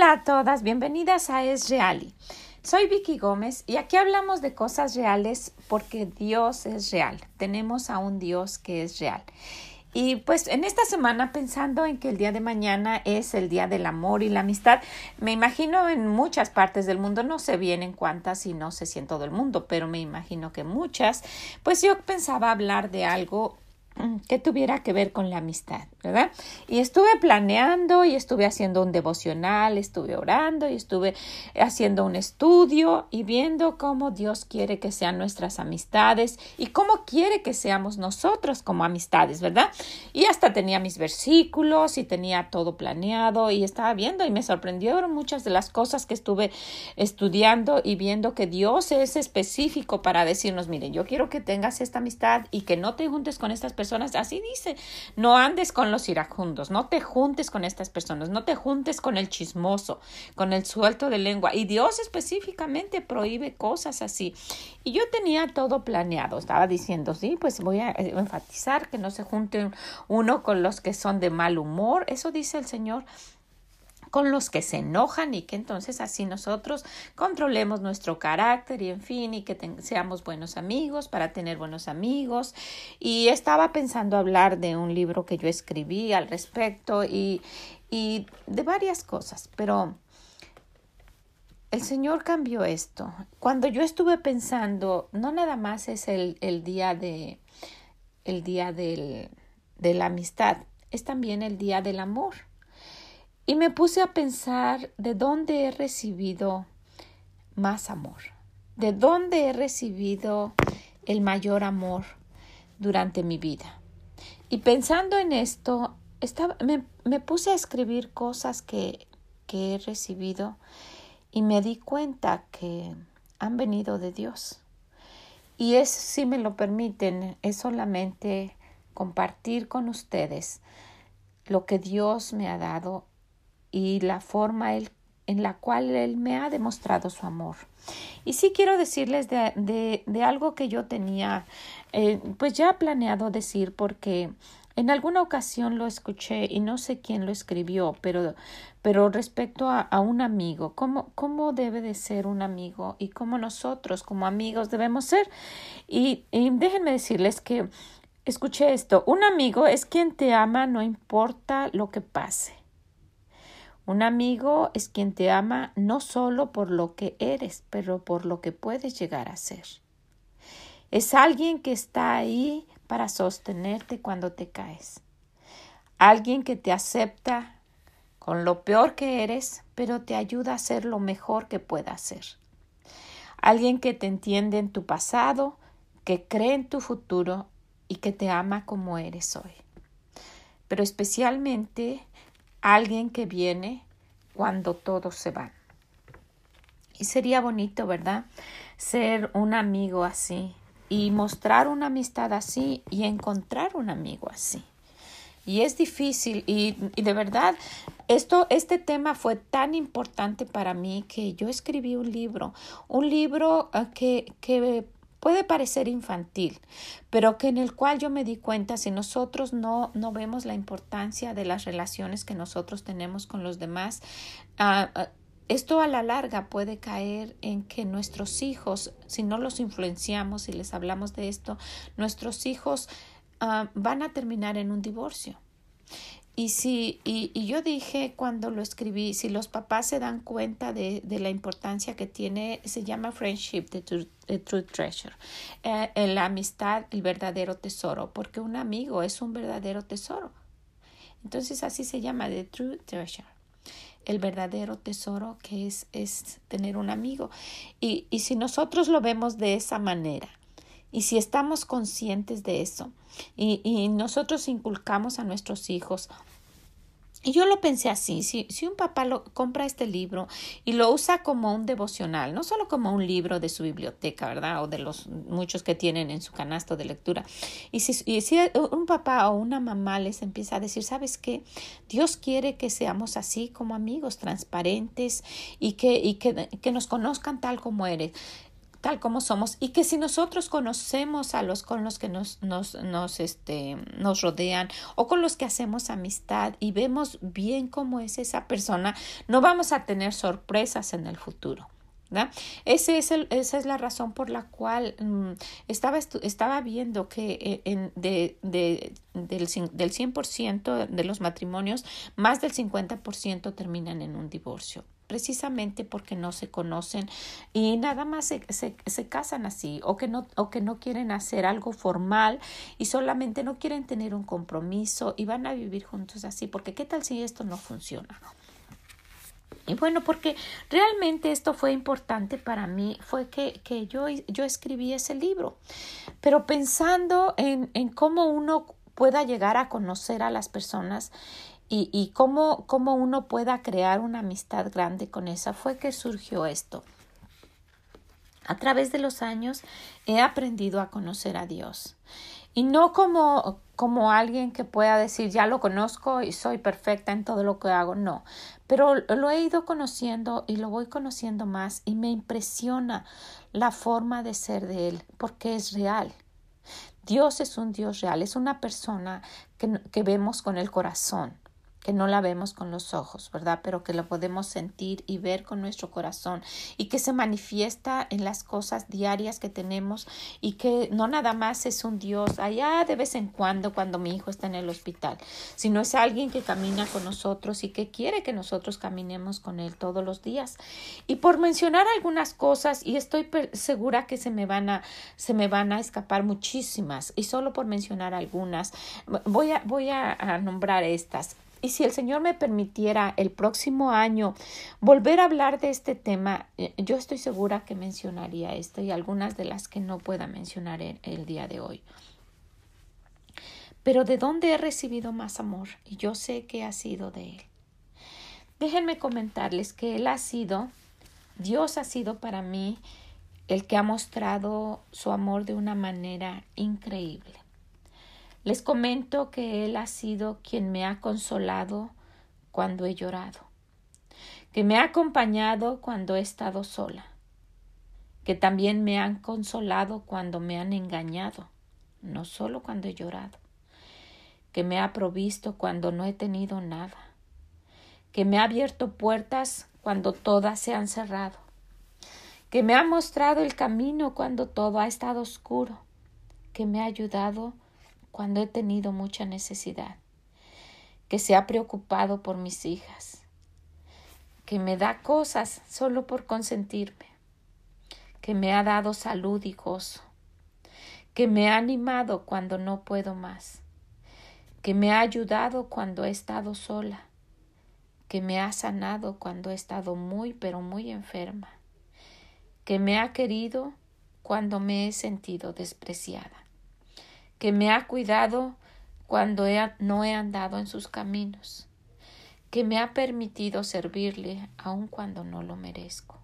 Hola a todas, bienvenidas a Es Reali. Soy Vicky Gómez y aquí hablamos de cosas reales porque Dios es real. Tenemos a un Dios que es real. Y pues en esta semana pensando en que el día de mañana es el día del amor y la amistad, me imagino en muchas partes del mundo, no sé bien en cuántas y no sé si en todo el mundo, pero me imagino que muchas, pues yo pensaba hablar de algo que tuviera que ver con la amistad, ¿verdad? Y estuve planeando y estuve haciendo un devocional, estuve orando y estuve haciendo un estudio y viendo cómo Dios quiere que sean nuestras amistades y cómo quiere que seamos nosotros como amistades, ¿verdad? Y hasta tenía mis versículos y tenía todo planeado y estaba viendo y me sorprendieron muchas de las cosas que estuve estudiando y viendo que Dios es específico para decirnos, miren, yo quiero que tengas esta amistad y que no te juntes con estas personas Así dice, no andes con los iracundos, no te juntes con estas personas, no te juntes con el chismoso, con el suelto de lengua. Y Dios específicamente prohíbe cosas así. Y yo tenía todo planeado, estaba diciendo, sí, pues voy a eh, enfatizar que no se junte uno con los que son de mal humor. Eso dice el Señor con los que se enojan y que entonces así nosotros controlemos nuestro carácter y en fin y que seamos buenos amigos para tener buenos amigos y estaba pensando hablar de un libro que yo escribí al respecto y, y de varias cosas pero el Señor cambió esto. Cuando yo estuve pensando, no nada más es el, el día de el día del, de la amistad, es también el día del amor. Y me puse a pensar de dónde he recibido más amor, de dónde he recibido el mayor amor durante mi vida. Y pensando en esto, estaba, me, me, puse a escribir cosas que, que he recibido y me di cuenta que han venido de Dios. Y es, si me lo permiten, es solamente compartir con ustedes lo que Dios me ha dado y la forma en la cual Él me ha demostrado su amor. Y sí quiero decirles de, de, algo que yo tenía, eh, pues ya planeado decir porque en alguna ocasión lo escuché y no sé quién lo escribió, pero, pero respecto a, a, un amigo, ¿cómo, cómo debe de ser un amigo y cómo nosotros como amigos debemos ser. Y, y déjenme decirles que escuché esto, un amigo es quien te ama no importa lo que pase. Un amigo es quien te ama no solo por lo que eres, pero por lo que puedes llegar a ser. Es alguien que está ahí para sostenerte cuando te caes. Alguien que te acepta con lo peor que eres, pero te ayuda a ser lo mejor que pueda ser. Alguien que te entiende en tu pasado, que cree en tu futuro y que te ama como eres hoy. Pero especialmente alguien que viene cuando todos se van. Y sería bonito, ¿verdad? Ser un amigo así y mostrar una amistad así y encontrar un amigo así. Y es difícil y, y, de verdad esto, este tema fue tan importante para mí que yo escribí un libro, un libro uh, que, que puede parecer infantil, pero que en el cual yo me di cuenta si nosotros no, no vemos la importancia de las relaciones que nosotros tenemos con los demás, ah, ah, esto a la larga puede caer en que nuestros hijos, si no los influenciamos y les hablamos de esto, nuestros hijos uh, van a terminar en un divorcio. Y, si, y, y, yo dije cuando lo escribí, si los papás se dan cuenta de, de la importancia que tiene, se llama Friendship, the, True Treasure, eh, la amistad, el verdadero tesoro, porque un amigo es un verdadero tesoro. Entonces así se llama The True Treasure, el verdadero tesoro que es, es tener un amigo. Y, y si nosotros lo vemos de esa manera, y si estamos conscientes de eso y, y nosotros inculcamos a nuestros hijos y yo lo pensé así, si, si un papá lo, compra este libro y lo usa como un devocional, no solo como un libro de su biblioteca, ¿verdad? O de los muchos que tienen en su canasto de lectura. Y si, y si un papá o una mamá les empieza a decir, ¿sabes qué? Dios quiere que seamos así como amigos, transparentes y que, y que, que nos conozcan tal como eres tal como somos y que si nosotros conocemos a los con los que nos, nos, nos, este, nos rodean o con los que hacemos amistad y vemos bien cómo es esa persona, no vamos a tener sorpresas en el futuro. Ese es el, esa es la razón por la cual mm, estaba, estaba viendo que eh, en, de, de, del, del 100% de los matrimonios, más del 50% terminan en un divorcio precisamente porque no se conocen y nada más se, se, se, casan así o que, no, o que no quieren hacer algo formal y solamente no quieren tener un compromiso y van a vivir juntos así porque qué tal si esto no funciona y bueno, porque realmente esto fue importante para mí, fue que, que yo, yo escribí ese libro, pero pensando en, en cómo uno pueda llegar a conocer a las personas y, cómo, cómo uno pueda crear una amistad grande con esa, fue que surgió esto. A través de los años he aprendido a conocer a Dios. Y no como, como alguien que pueda decir ya lo conozco y soy perfecta en todo lo que hago, no. Pero lo he ido conociendo y lo voy conociendo más y me impresiona la forma de ser de Él, porque es real. Dios es un Dios real, es una persona que, que vemos con el corazón que no la vemos con los ojos, ¿verdad? Pero que lo podemos sentir y ver con nuestro corazón y que se manifiesta en las cosas diarias que tenemos y que no nada más es un Dios allá de vez en cuando cuando mi hijo está en el hospital, sino es alguien que camina con nosotros y que quiere que nosotros caminemos con él todos los días. Y por mencionar algunas cosas y estoy segura que se me van a se me van a escapar muchísimas y solo por mencionar algunas voy a voy a nombrar estas. Y si el Señor me permitiera el próximo año volver a hablar de este tema, eh, yo estoy segura que mencionaría esto y algunas de las que no pueda mencionar el, el día de hoy. Pero ¿de dónde he recibido más amor? Y yo sé que ha sido de Él. Déjenme comentarles que Él ha sido, Dios ha sido para mí el que ha mostrado su amor de una manera increíble. Les comento que Él ha sido quien me ha consolado cuando he llorado, que me ha acompañado cuando he estado sola, que también me han consolado cuando me han engañado, no solo cuando he llorado, que me ha provisto cuando no he tenido nada, que me ha abierto puertas cuando todas se han cerrado, que me ha mostrado el camino cuando todo ha estado oscuro, que me ha ayudado cuando he tenido mucha necesidad, que se ha preocupado por mis hijas, que me da cosas solo por consentirme, que me ha dado salud y gozo, que me ha animado cuando no puedo más, que me ha ayudado cuando he estado sola, que me ha sanado cuando he estado muy pero muy enferma, que me ha querido cuando me he sentido despreciada que me ha cuidado cuando no he andado en sus caminos, que me ha permitido servirle aun cuando no lo merezco,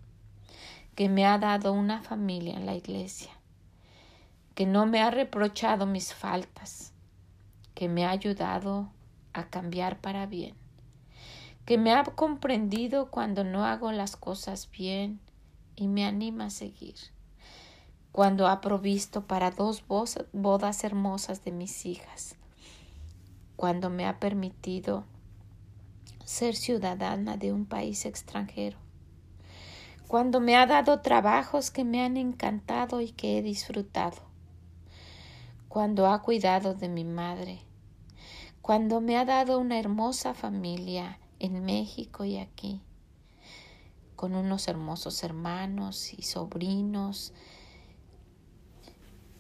que me ha dado una familia en la iglesia, que no me ha reprochado mis faltas, que me ha ayudado a cambiar para bien, que me ha comprendido cuando no hago las cosas bien y me anima a seguir cuando ha provisto para dos bodas hermosas de mis hijas, cuando me ha permitido ser ciudadana de un país extranjero, cuando me ha dado trabajos que me han encantado y que he disfrutado, cuando ha cuidado de mi madre, cuando me ha dado una hermosa familia en México y aquí, con unos hermosos hermanos y sobrinos,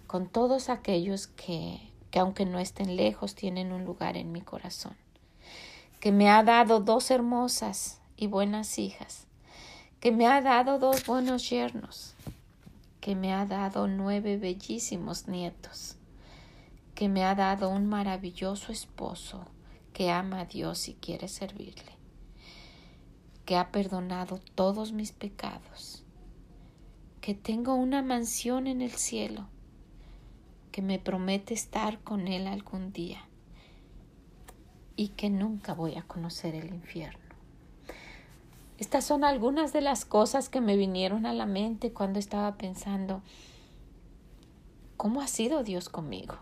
con todos aquellos que, que aunque no estén lejos tienen un lugar en mi corazón, que me ha dado dos hermosas y buenas hijas, que me ha dado dos buenos yernos, que me ha dado nueve bellísimos nietos, que me ha dado un maravilloso esposo que ama a Dios y quiere servirle, que ha perdonado todos mis pecados, que tengo una mansión en el cielo, que me promete estar con Él algún día y que nunca voy a conocer el infierno. Estas son algunas de las cosas que me vinieron a la mente cuando estaba pensando, ¿cómo ha sido Dios conmigo?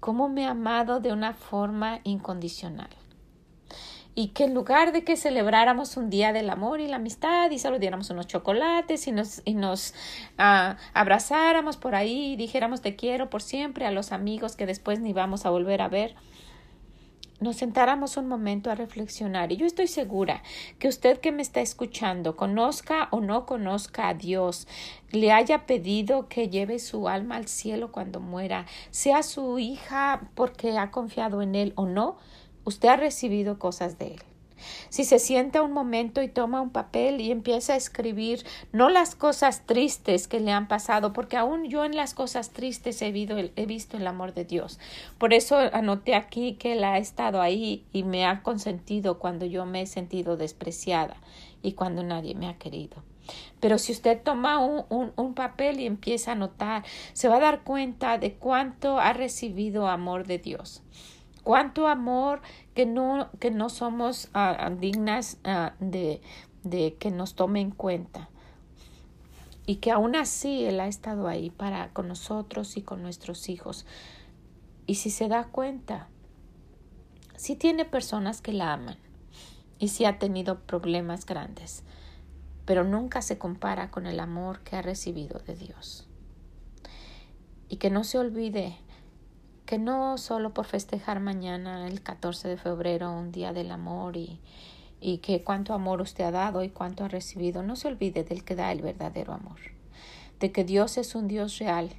¿Cómo me ha amado de una forma incondicional? Y que en lugar de que celebráramos un día del amor y la amistad y solo diéramos unos chocolates y nos, y nos ah, abrazáramos por ahí y dijéramos te quiero por siempre a los amigos que después ni vamos a volver a ver, nos sentáramos un momento a reflexionar. Y yo estoy segura que usted que me está escuchando, conozca o no conozca a Dios, le haya pedido que lleve su alma al cielo cuando muera, sea su hija porque ha confiado en Él o no, Usted ha recibido cosas de Él. Si se sienta un momento y toma un papel y empieza a escribir no las cosas tristes que le han pasado, porque aún yo en las cosas tristes he, he visto el amor de Dios. Por eso anoté aquí que Él ha estado ahí y me ha consentido cuando yo me he sentido despreciada y cuando nadie me ha querido. Pero si usted toma un, un, papel y empieza a anotar, se va a dar cuenta de cuánto ha recibido amor de Dios cuánto amor que no, que no somos uh, dignas uh, de, de que nos tome en cuenta. Y que aún así Él ha estado ahí para con nosotros y con nuestros hijos. Y si se da cuenta, sí tiene personas que la aman y sí ha tenido problemas grandes, pero nunca se compara con el amor que ha recibido de Dios. Y que no se olvide que no solo por festejar mañana el 14 de febrero un día del amor y, y que cuánto amor usted ha dado y cuánto ha recibido, no se olvide del que da el verdadero amor, de que Dios es un Dios real,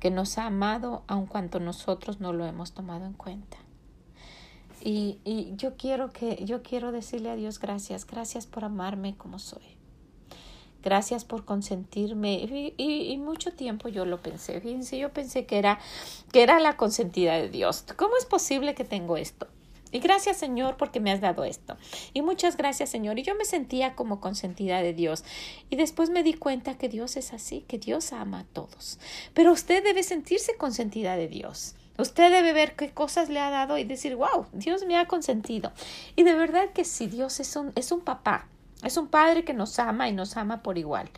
que nos ha amado aun cuanto nosotros no lo hemos tomado en cuenta. Y, y yo quiero que yo quiero decirle a Dios gracias, gracias por amarme como soy. Gracias por consentirme. Y, y, mucho tiempo yo lo pensé. Fíjense, yo pensé que era, que era la consentida de Dios. ¿Cómo es posible que tengo esto? Y gracias Señor porque me has dado esto. Y muchas gracias Señor. Y yo me sentía como consentida de Dios. Y después me di cuenta que Dios es así, que Dios ama a todos. Pero usted debe sentirse consentida de Dios. Usted debe ver qué cosas le ha dado y decir, wow, Dios me ha consentido. Y de verdad que sí, Dios es un, es un papá. Es un Padre que nos ama y nos ama por igual.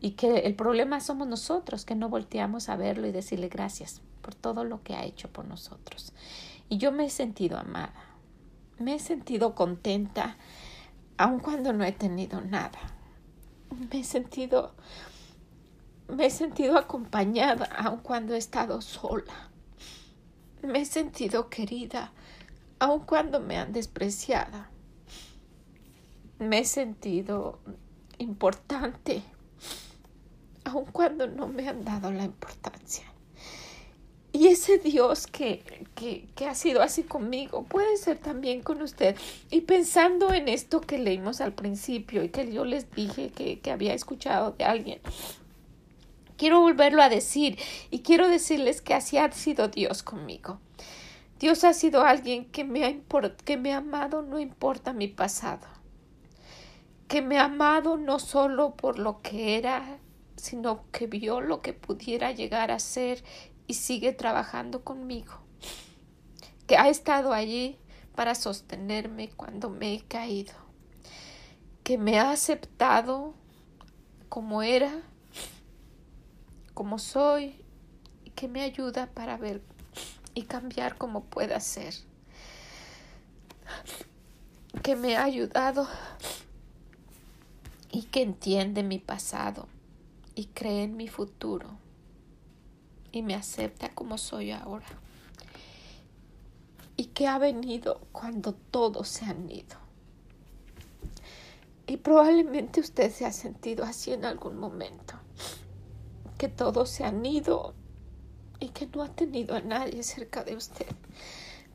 Y que el problema somos nosotros, que no volteamos a verlo y decirle gracias por todo lo que ha hecho por nosotros. Y yo me he sentido amada, me he sentido contenta, aun cuando no he tenido nada. Me he sentido, me he sentido acompañada, aun cuando he estado sola. Me he sentido querida, aun cuando me han despreciado me he sentido importante, aun cuando no me han dado la importancia. Y ese Dios que, que, que, ha sido así conmigo puede ser también con usted. Y pensando en esto que leímos al principio y que yo les dije que, que había escuchado de alguien, quiero volverlo a decir y quiero decirles que así ha sido Dios conmigo. Dios ha sido alguien que me ha, que me ha amado, no importa mi pasado que me ha amado no solo por lo que era, sino que vio lo que pudiera llegar a ser y sigue trabajando conmigo, que ha estado allí para sostenerme cuando me he caído, que me ha aceptado como era, como soy, y que me ayuda para ver y cambiar como pueda ser, que me ha ayudado y que entiende mi pasado y cree en mi futuro y me acepta como soy ahora y que ha venido cuando todos se han ido. Y probablemente usted se ha sentido así en algún momento, que todos se han ido y que no ha tenido a nadie cerca de usted.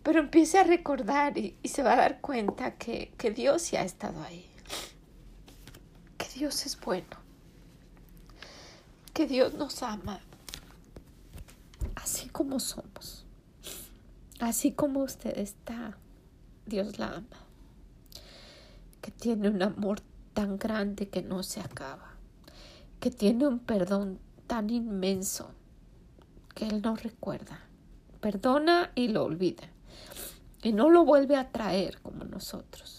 Pero empiece a recordar y, se va a dar cuenta que, que Dios sí ha estado ahí Dios es bueno, que Dios nos ama así como somos, así como usted está, Dios la ama, que tiene un amor tan grande que no se acaba, que tiene un perdón tan inmenso que Él no recuerda, perdona y lo olvida, y no lo vuelve a traer como nosotros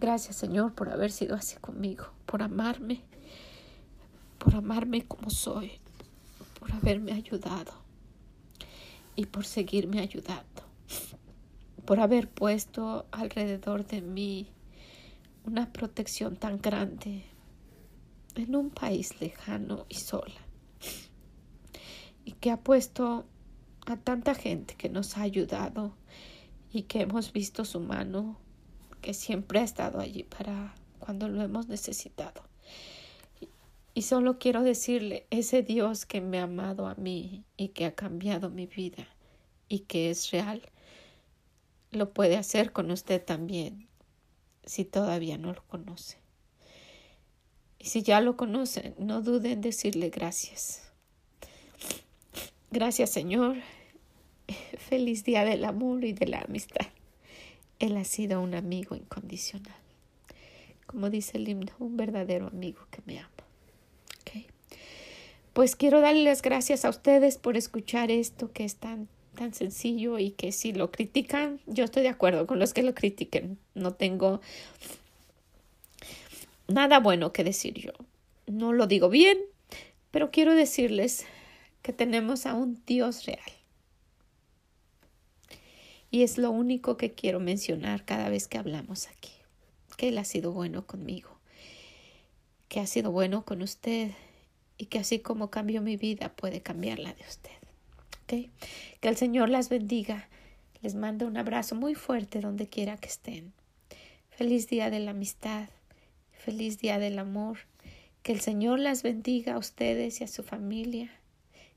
Gracias Señor por haber sido así conmigo, por amarme, por amarme como soy, por haberme ayudado y por seguirme ayudando, por haber puesto alrededor de mí una protección tan grande en un país lejano y sola y que ha puesto a tanta gente que nos ha ayudado y que hemos visto su mano que siempre ha estado allí para cuando lo hemos necesitado. Y solo quiero decirle, ese Dios que me ha amado a mí y que ha cambiado mi vida y que es real, lo puede hacer con usted también si todavía no lo conoce. Y si ya lo conoce, no duden en decirle gracias. Gracias Señor. Feliz día del amor y de la amistad. Él ha sido un amigo incondicional. Como dice el himno, un verdadero amigo que me ama. Pues quiero darle las gracias a ustedes por escuchar esto que es tan, tan sencillo y que si lo critican, yo estoy de acuerdo con los que lo critiquen. No tengo nada bueno que decir yo. No lo digo bien, pero quiero decirles que tenemos a un Dios real. Y es lo único que quiero mencionar cada vez que hablamos aquí, que Él ha sido bueno conmigo, que ha sido bueno con usted y que así como cambió mi vida puede cambiar la de usted. Que el Señor las bendiga. Les mando un abrazo muy fuerte donde quiera que estén. Feliz día de la amistad, feliz día del amor. Que el Señor las bendiga a ustedes y a su familia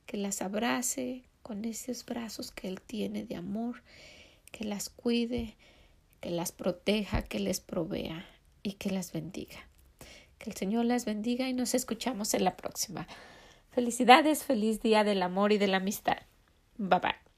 que las abrace con esos brazos que Él tiene de amor, que las cuide, que las proteja, que les provea y que las bendiga. Que el Señor las bendiga y nos escuchamos en la próxima. Felicidades, feliz día del amor y de la amistad. Bye bye.